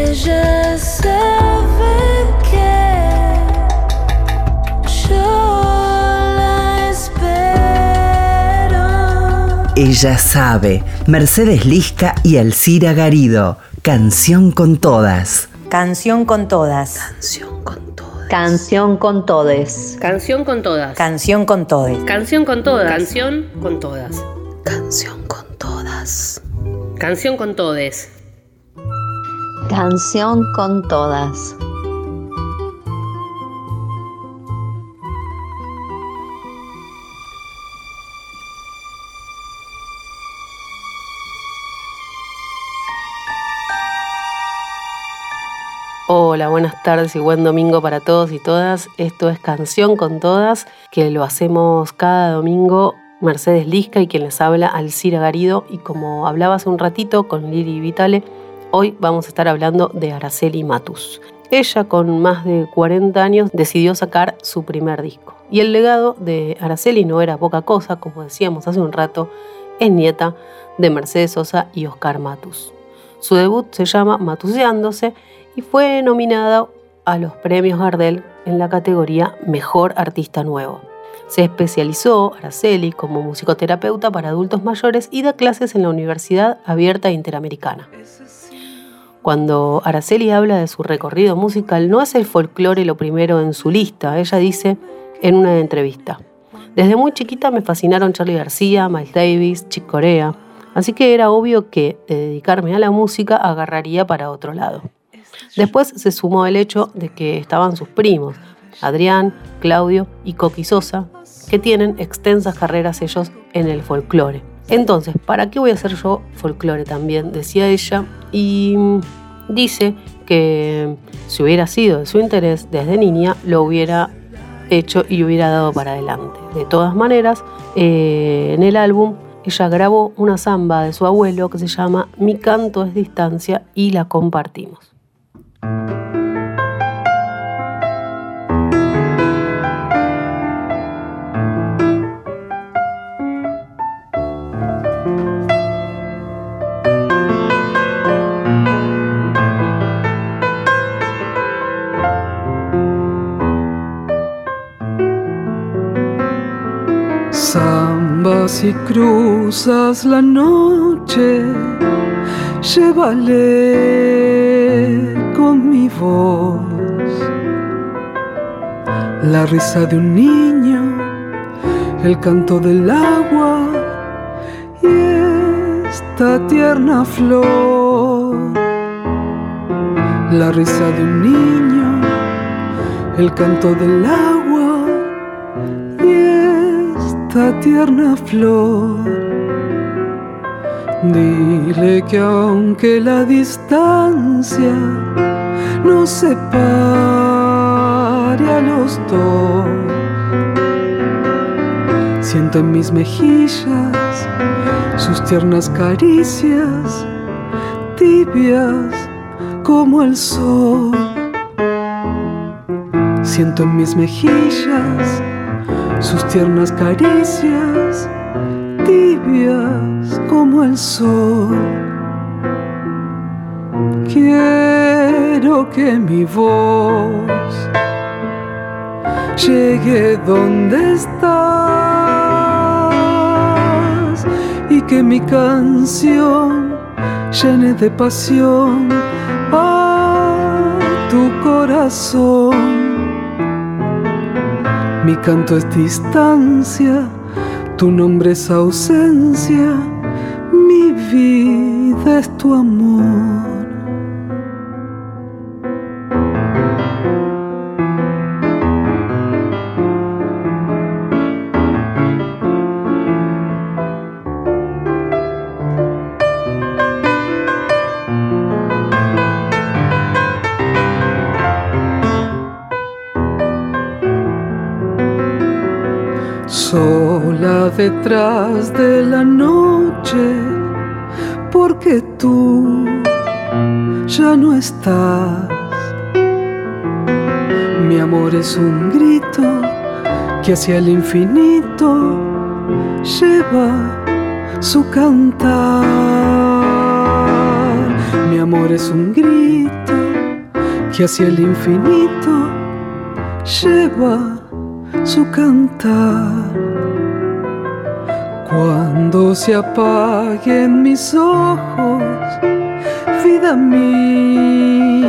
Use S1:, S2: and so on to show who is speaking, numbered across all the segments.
S1: Ella sabe que yo la espero.
S2: Ella sabe. Mercedes Lisca y Alcira Garido. Canción con todas.
S3: Canción con todas.
S2: Canción con todas.
S4: Canción con todes.
S5: Canción con todas.
S3: Canción con todes.
S5: Canción con todas. Canción con todas.
S2: Canción con todas.
S5: Canción con todes.
S4: Canción con todas.
S5: Hola, buenas tardes y buen domingo para todos y todas. Esto es Canción con Todas, que lo hacemos cada domingo Mercedes Lisca y quien les habla Alcira Garido. Y como hablaba hace un ratito con Lili Vitale, hoy vamos a estar hablando de Araceli Matus. Ella, con más de 40 años, decidió sacar su primer disco. Y el legado de Araceli no era poca cosa, como decíamos hace un rato, es nieta de Mercedes Sosa y Oscar Matus. Su debut se llama Matuseándose y fue nominada a los premios Gardel en la categoría Mejor Artista Nuevo. Se especializó, Araceli, como musicoterapeuta para adultos mayores y da clases en la Universidad Abierta Interamericana. Cuando Araceli habla de su recorrido musical, no es el folclore lo primero en su lista. Ella dice en una entrevista, desde muy chiquita me fascinaron Charlie García, Miles Davis, Chick Corea, así que era obvio que de dedicarme a la música agarraría para otro lado. Después se sumó el hecho de que estaban sus primos, Adrián, Claudio y Coqui Sosa, que tienen extensas carreras ellos en el folclore. Entonces, ¿para qué voy a hacer yo folclore también? Decía ella, y dice que si hubiera sido de su interés desde niña, lo hubiera hecho y hubiera dado para adelante. De todas maneras, eh, en el álbum ella grabó una samba de su abuelo que se llama Mi canto es distancia y la compartimos.
S6: Samba si cruzas la noche, llévale con mi voz la risa de un niño, el canto del agua y esta tierna flor. La risa de un niño, el canto del agua esta tierna flor. Dile que aunque la distancia nos separe a los dos, siento en mis mejillas sus tiernas caricias, tibias como el sol. Siento en mis mejillas sus tiernas caricias, tibias como el sol. Quiero que mi voz llegue donde estás y que mi canción llene de pasión a tu corazón. Mi canto es distancia, tu nombre es ausencia, mi vida es tu amor. Detrás de la noche, porque tú ya no estás. Mi amor es un grito que hacia el infinito lleva su cantar. Mi amor es un grito que hacia el infinito lleva su cantar. Cuando se apaguen mis ojos, vida mía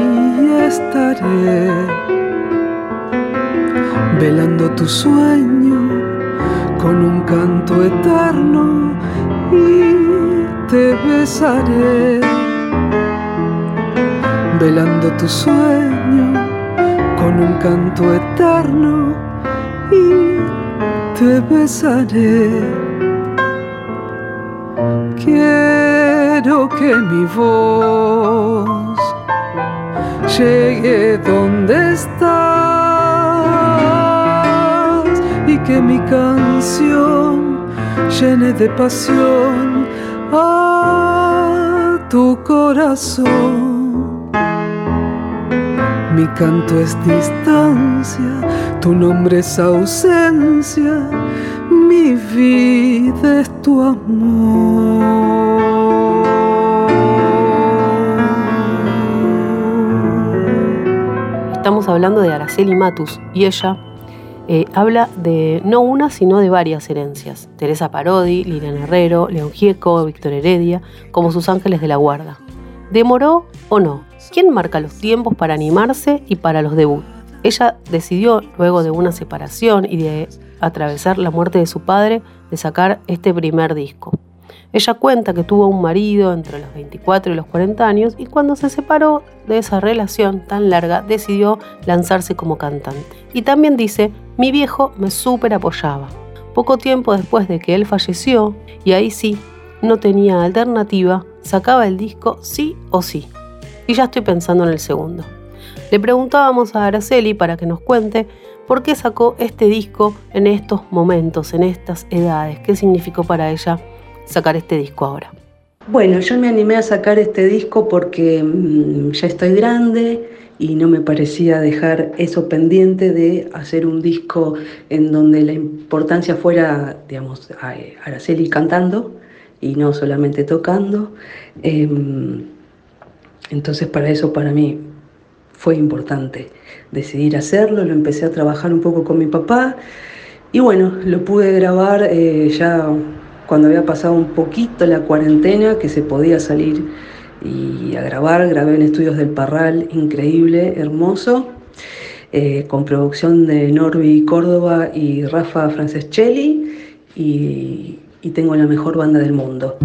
S6: estaré. Velando tu sueño con un canto eterno y te besaré. Velando tu sueño con un canto eterno y te besaré Que mi voz llegue donde estás y que mi canción llene de pasión a tu corazón. Mi canto es distancia, tu nombre es ausencia mi vida es tu amor.
S5: Hablando de Araceli Matus y ella eh, habla de no una, sino de varias herencias. Teresa Parodi, Liliana Herrero, León Gieco, Víctor Heredia, como sus ángeles de la guarda. ¿Demoró o no? ¿Quién marca los tiempos para animarse y para los debuts? Ella decidió, luego de una separación y de atravesar la muerte de su padre, de sacar este primer disco. Ella cuenta que tuvo un marido entre los 24 y los 40 años y cuando se separó de esa relación tan larga decidió lanzarse como cantante. Y también dice, mi viejo me súper apoyaba. Poco tiempo después de que él falleció, y ahí sí, no tenía alternativa, sacaba el disco sí o sí. Y ya estoy pensando en el segundo. Le preguntábamos a Araceli para que nos cuente por qué sacó este disco en estos momentos, en estas edades, qué significó para ella sacar este disco ahora.
S7: Bueno, yo me animé a sacar este disco porque mm, ya estoy grande y no me parecía dejar eso pendiente de hacer un disco en donde la importancia fuera, digamos, Araceli cantando y no solamente tocando. Em, entonces para eso para mí fue importante decidir hacerlo, lo empecé a trabajar un poco con mi papá y bueno, lo pude grabar eh, ya cuando había pasado un poquito la cuarentena, que se podía salir y a grabar, grabé en Estudios del Parral, increíble, hermoso, eh, con producción de Norby Córdoba y Rafa Franceschelli y, tengo la mejor banda del mundo.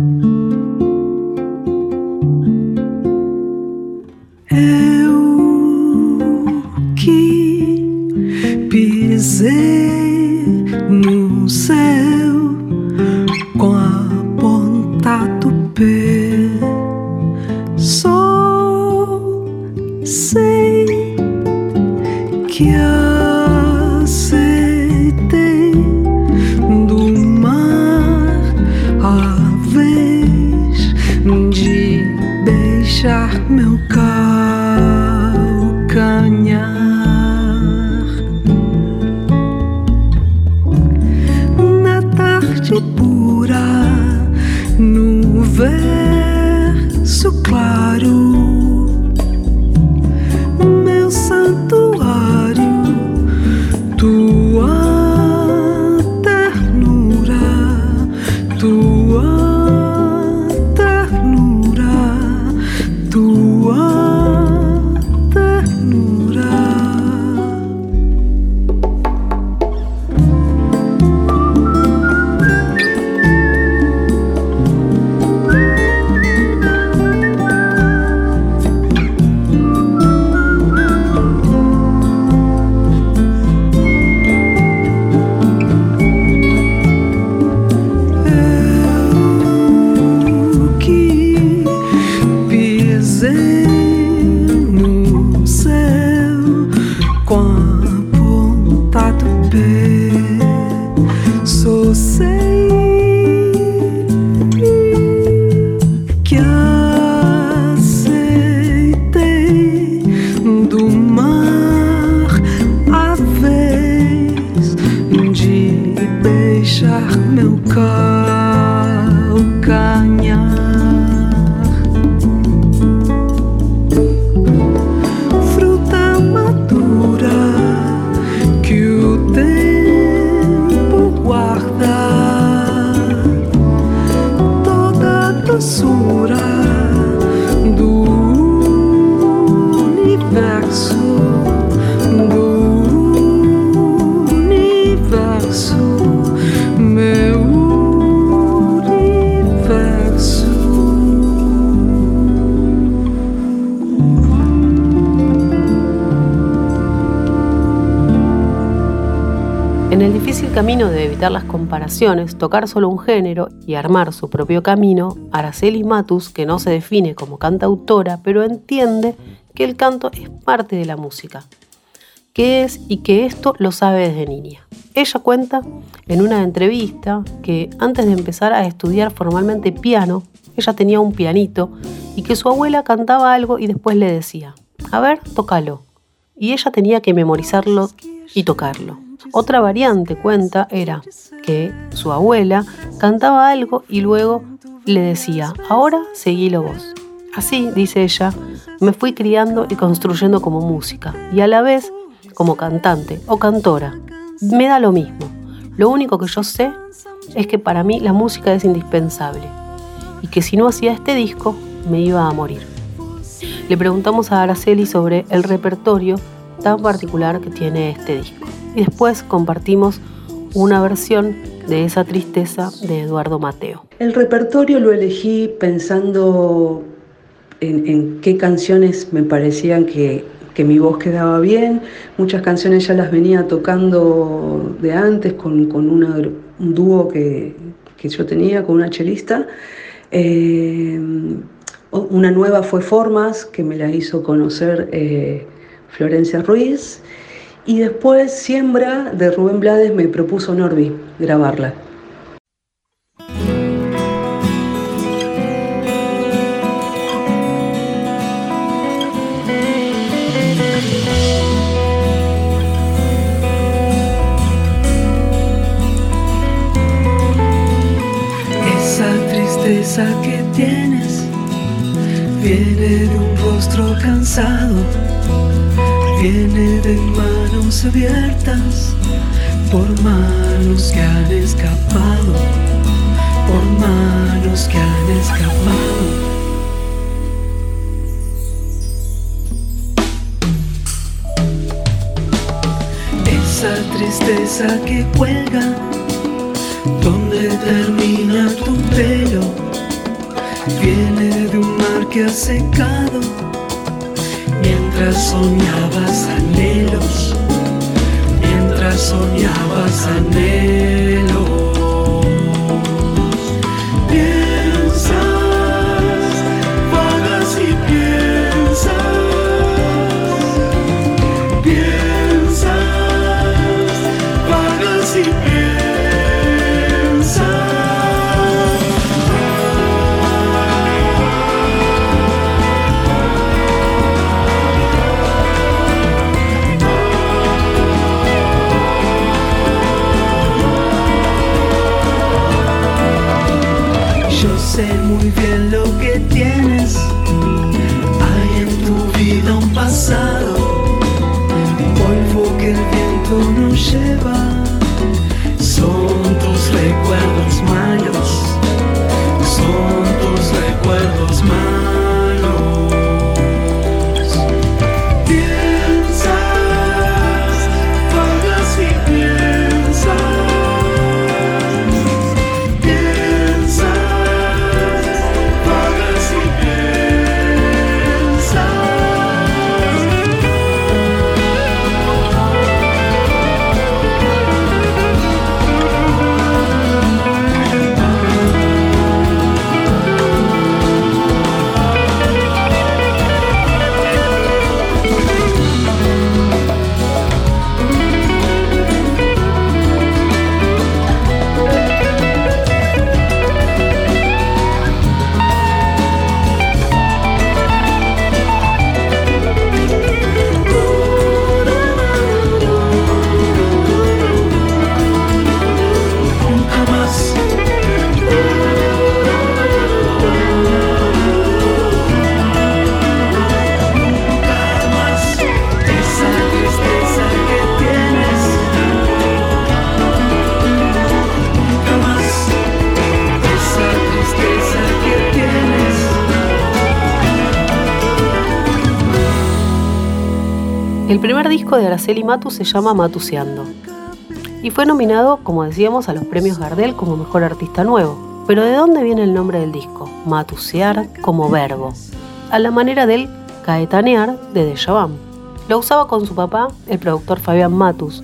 S5: En el difícil camino de evitar las comparaciones, tocar solo un género y armar su propio camino, Araceli Matus, que no se define como cantautora, pero entiende que el canto es parte de la música, que es y que esto lo sabe desde niña. Ella cuenta en una entrevista que antes de empezar a estudiar formalmente piano, ella tenía un pianito y que su abuela cantaba algo y después le decía, a ver, tócalo. Y ella tenía que memorizarlo y tocarlo. Otra variante cuenta era que su abuela cantaba algo y luego le decía, ahora seguílo vos. Así, dice ella, me fui criando y construyendo como música y a la vez como cantante o cantora. Me da lo mismo. Lo único que yo sé es que para mí la música es indispensable y que si no hacía este disco me iba a morir. Le preguntamos a Araceli sobre el repertorio tan particular que tiene este disco y después compartimos una versión de esa tristeza de Eduardo Mateo.
S7: El repertorio lo elegí pensando en, qué canciones me parecían que, que, mi voz quedaba bien. Muchas canciones ya las venía tocando de antes con, con un dúo que, que, yo tenía con una chelista. Eh, una nueva fue Formas, que me la hizo conocer eh, Florencia Ruiz. Y después Siembra de Rubén Blades me propuso Norby grabarla.
S6: Esa tristeza que viene de manos abiertas por manos que han escapado, por manos que han escapado. Esa tristeza que cuelga, donde termina tu pelo, viene de un mar que ha secado mientras soñabas anhelos, mientras soñabas anhelos.
S5: Primer disco de Araceli Matus se llama Matuseando y fue nominado, como decíamos, a los premios Gardel como Mejor Artista Nuevo. Pero ¿de dónde viene el nombre del disco? Matusear como verbo, a la manera del caetanear de Dejaván. Lo usaba con su papá, el productor Fabián Matus.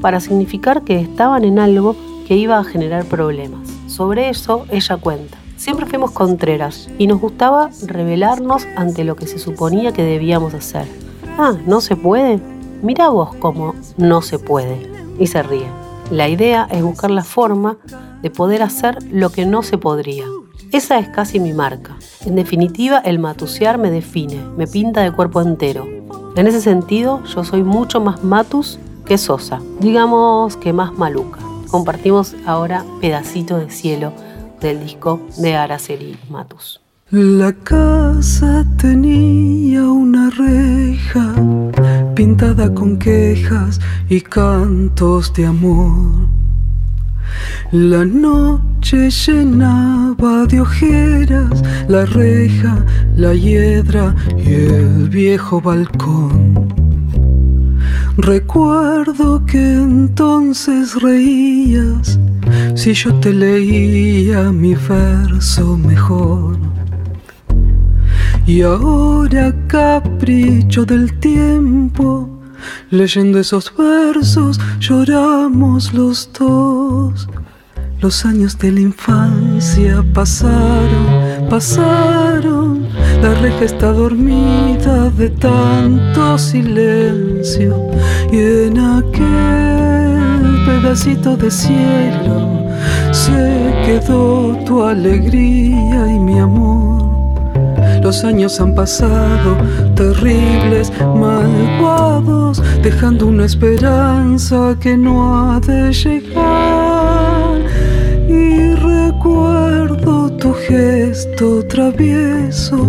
S5: para significar que estaban en algo que iba a generar problemas. Sobre eso ella cuenta. Siempre fuimos contreras y nos gustaba revelarnos ante lo que se suponía que debíamos hacer. Ah, ¿no se puede? Mira vos cómo no se puede. Y se ríe. La idea es buscar la forma de poder hacer lo que no se podría. Esa es casi mi marca. En definitiva, el matusear me define, me pinta de cuerpo entero. En ese sentido, yo soy mucho más matus que sosa, digamos que más maluca. Compartimos ahora Pedacito de Cielo del disco de Araceli Matus.
S6: La casa tenía una reja pintada con quejas y cantos de amor. La noche llenaba de ojeras la reja, la hiedra y el viejo balcón. Recuerdo que entonces reías si yo te leía mi verso mejor. Y ahora capricho del tiempo, leyendo esos versos lloramos los dos. Los años de la infancia pasaron, pasaron. La reja está dormida de tanto silencio. Y en aquel pedacito de cielo se quedó tu alegría y mi amor. Los años han pasado, terribles, malvados, dejando una esperanza que no ha de llegar. Y recuerdo tu gesto travieso,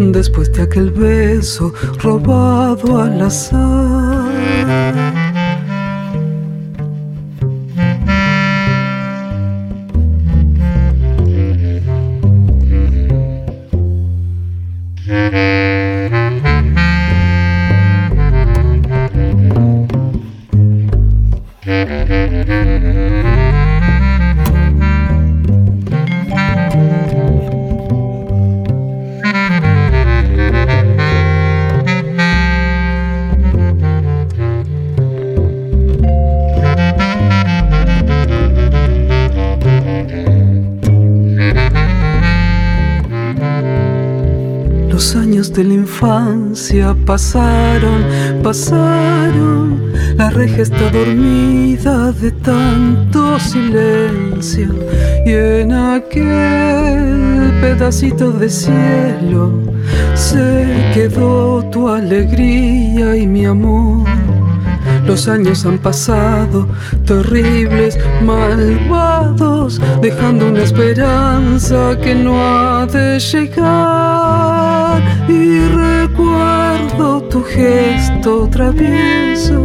S6: después de aquel beso robado al azar. Pasaron, pasaron. La reja está dormida de tanto silencio. Y en aquel pedacito de cielo se quedó tu alegría y mi amor. Los años han pasado, terribles, malvados, dejando una esperanza que no ha de llegar. Y recuerdo tu gesto travieso,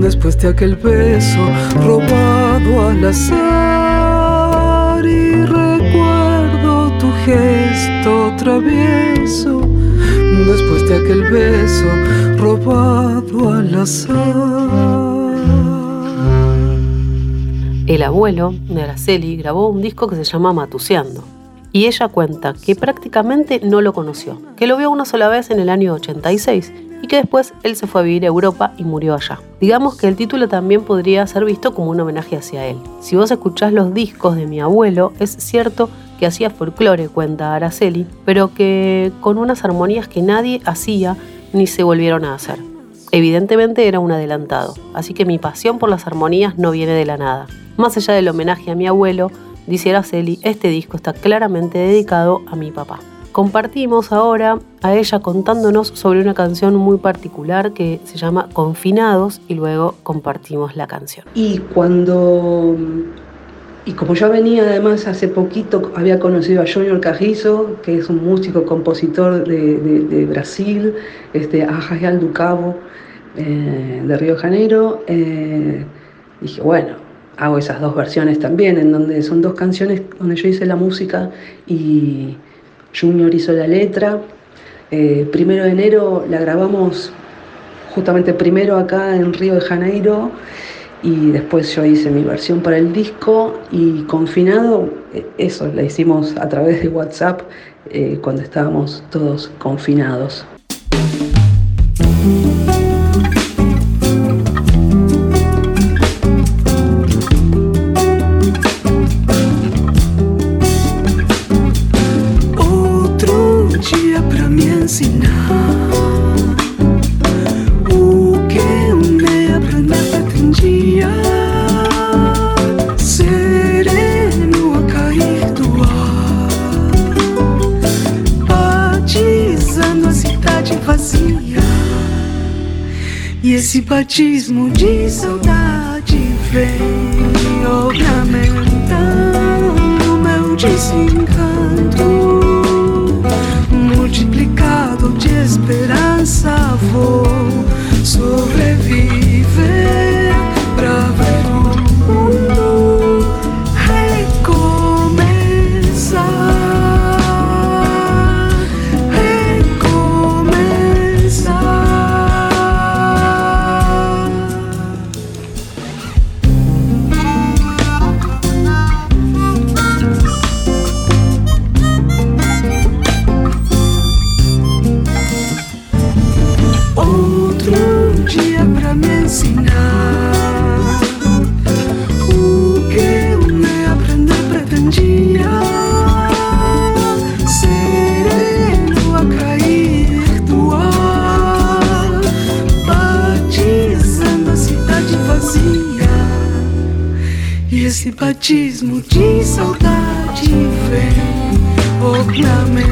S6: después de aquel beso robado al azar. Y recuerdo tu gesto travieso, después de aquel beso robado al azar.
S5: El abuelo de Araceli grabó un disco que se llama Matuseando. Y ella cuenta que prácticamente no lo conoció, que lo vio una sola vez en el año 86 y que después él se fue a vivir a Europa y murió allá. Digamos que el título también podría ser visto como un homenaje hacia él. Si vos escuchás los discos de mi abuelo, es cierto que hacía folclore, cuenta Araceli, pero que con unas armonías que nadie hacía ni se volvieron a hacer. Evidentemente era un adelantado, así que mi pasión por las armonías no viene de la nada. Más allá del homenaje a mi abuelo, dice Araceli, este disco está claramente dedicado a mi papá. Compartimos ahora a ella contándonos sobre una canción muy particular que se llama Confinados y luego compartimos la canción.
S7: Y cuando, y como yo venía además hace poquito, había conocido a Junior Carrizo, que es un músico, compositor de, Brasil, este, a Jajal do Cabo, eh, de Río Janeiro, eh, dije, bueno, hago esas dos versiones también, en donde son dos canciones donde yo hice la música y Junior hizo la letra. Eh, primero de enero la grabamos justamente primero acá en Río de Janeiro y después yo hice mi versión para el disco y confinado, eh, eso, la hicimos a través de WhatsApp eh, cuando estábamos todos confinados.
S6: E esse batismo de saudade vem ornamentando meu desencanto, multiplicado de esperança vou sobreviver batismo de saudade vem ornamentando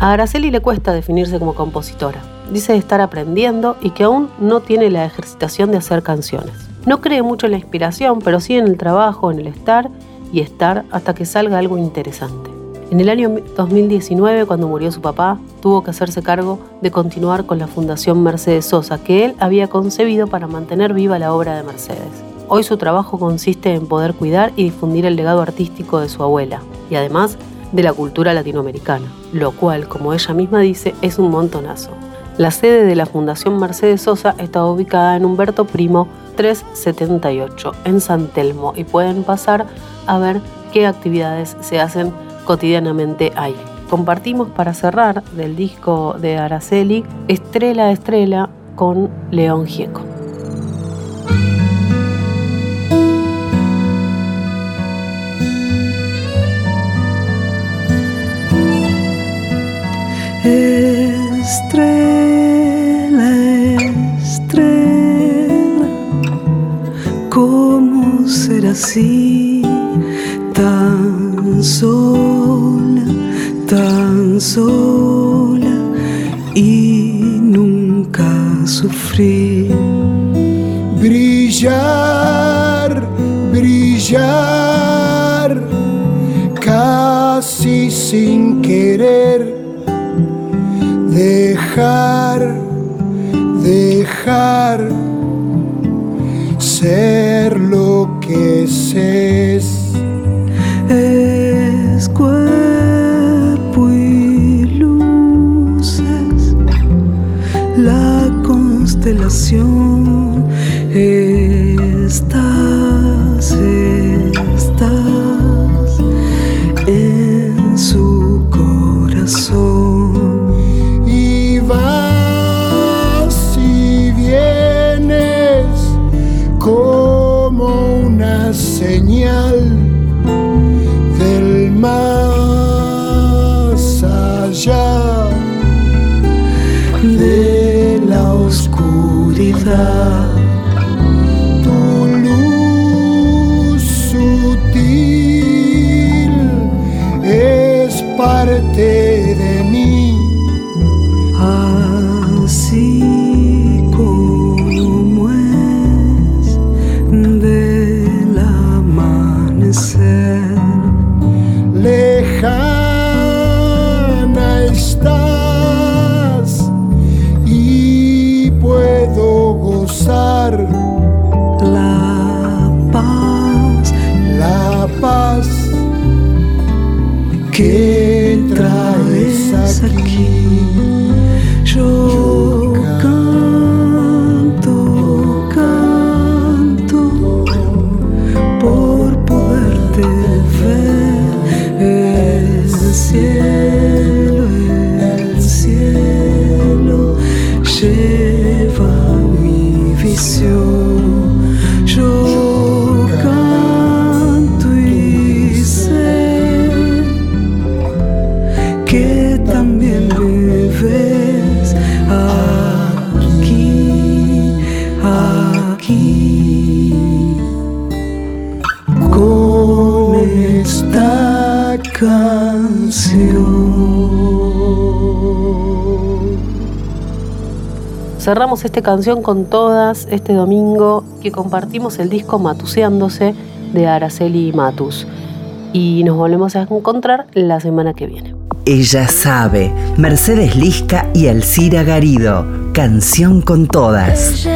S5: A Araceli le cuesta definirse como compositora. Dice estar aprendiendo y que aún no tiene la ejercitación de hacer canciones. No cree mucho en la inspiración, pero sí en el trabajo, en el estar y estar hasta que salga algo interesante. En el año 2019, cuando murió su papá, tuvo que hacerse cargo de continuar con la Fundación Mercedes Sosa, que él había concebido para mantener viva la obra de Mercedes. Hoy su trabajo consiste en poder cuidar y difundir el legado artístico de su abuela, y además de la cultura latinoamericana, lo cual, como ella misma dice, es un montonazo. La sede de la Fundación Mercedes Sosa está ubicada en Humberto Primo 378, en San Telmo, y pueden pasar a ver qué actividades se hacen cotidianamente ahí. Compartimos para cerrar del disco de Araceli Estrella Estrella con León Gieco.
S6: Estrella, estrella, ¿cómo ser así? Tan sola, tan sola y nunca sufrir.
S8: brillar, brillar, casi sin querer, dejar, dejar ser lo que es.
S5: Cerramos esta canción con todas este domingo que compartimos el disco Matuseándose de Araceli Matus. Y nos volvemos a encontrar la semana que viene.
S2: Ella sabe, Mercedes Lisca y Alcira Garido, canción con todas.